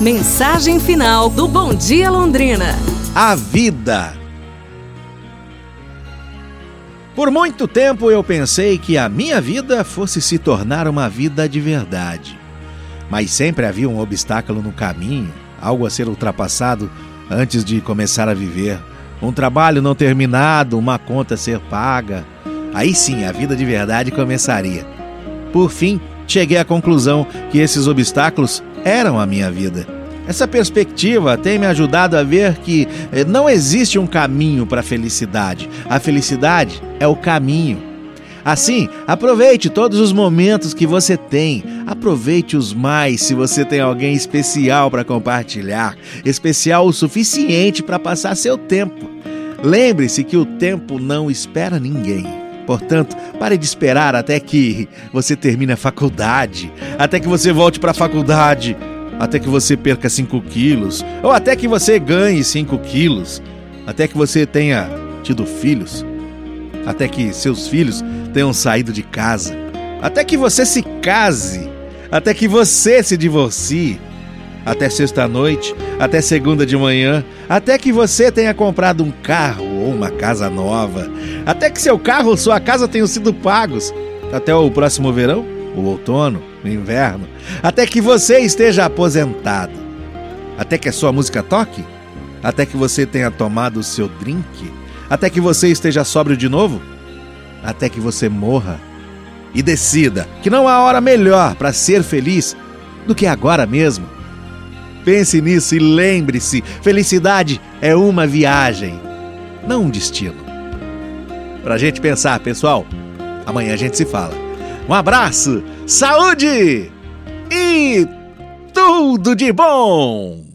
Mensagem final do Bom Dia Londrina. A vida. Por muito tempo eu pensei que a minha vida fosse se tornar uma vida de verdade. Mas sempre havia um obstáculo no caminho, algo a ser ultrapassado antes de começar a viver. Um trabalho não terminado, uma conta a ser paga. Aí sim a vida de verdade começaria. Por fim, cheguei à conclusão que esses obstáculos eram a minha vida. Essa perspectiva tem me ajudado a ver que eh, não existe um caminho para a felicidade. A felicidade é o caminho. Assim, aproveite todos os momentos que você tem. Aproveite-os mais se você tem alguém especial para compartilhar, especial o suficiente para passar seu tempo. Lembre-se que o tempo não espera ninguém. Portanto, pare de esperar até que você termine a faculdade, até que você volte para a faculdade, até que você perca 5 quilos, ou até que você ganhe 5 quilos, até que você tenha tido filhos, até que seus filhos tenham saído de casa, até que você se case, até que você se divorcie, até sexta-noite, até segunda de manhã, até que você tenha comprado um carro ou uma casa nova, até que seu carro ou sua casa tenham sido pagos, até o próximo verão, o outono, o inverno, até que você esteja aposentado, até que a sua música toque, até que você tenha tomado o seu drink, até que você esteja sóbrio de novo, até que você morra. E decida que não há hora melhor para ser feliz do que agora mesmo. Pense nisso e lembre-se: felicidade é uma viagem, não um destino. Pra gente pensar, pessoal. Amanhã a gente se fala. Um abraço, saúde e tudo de bom!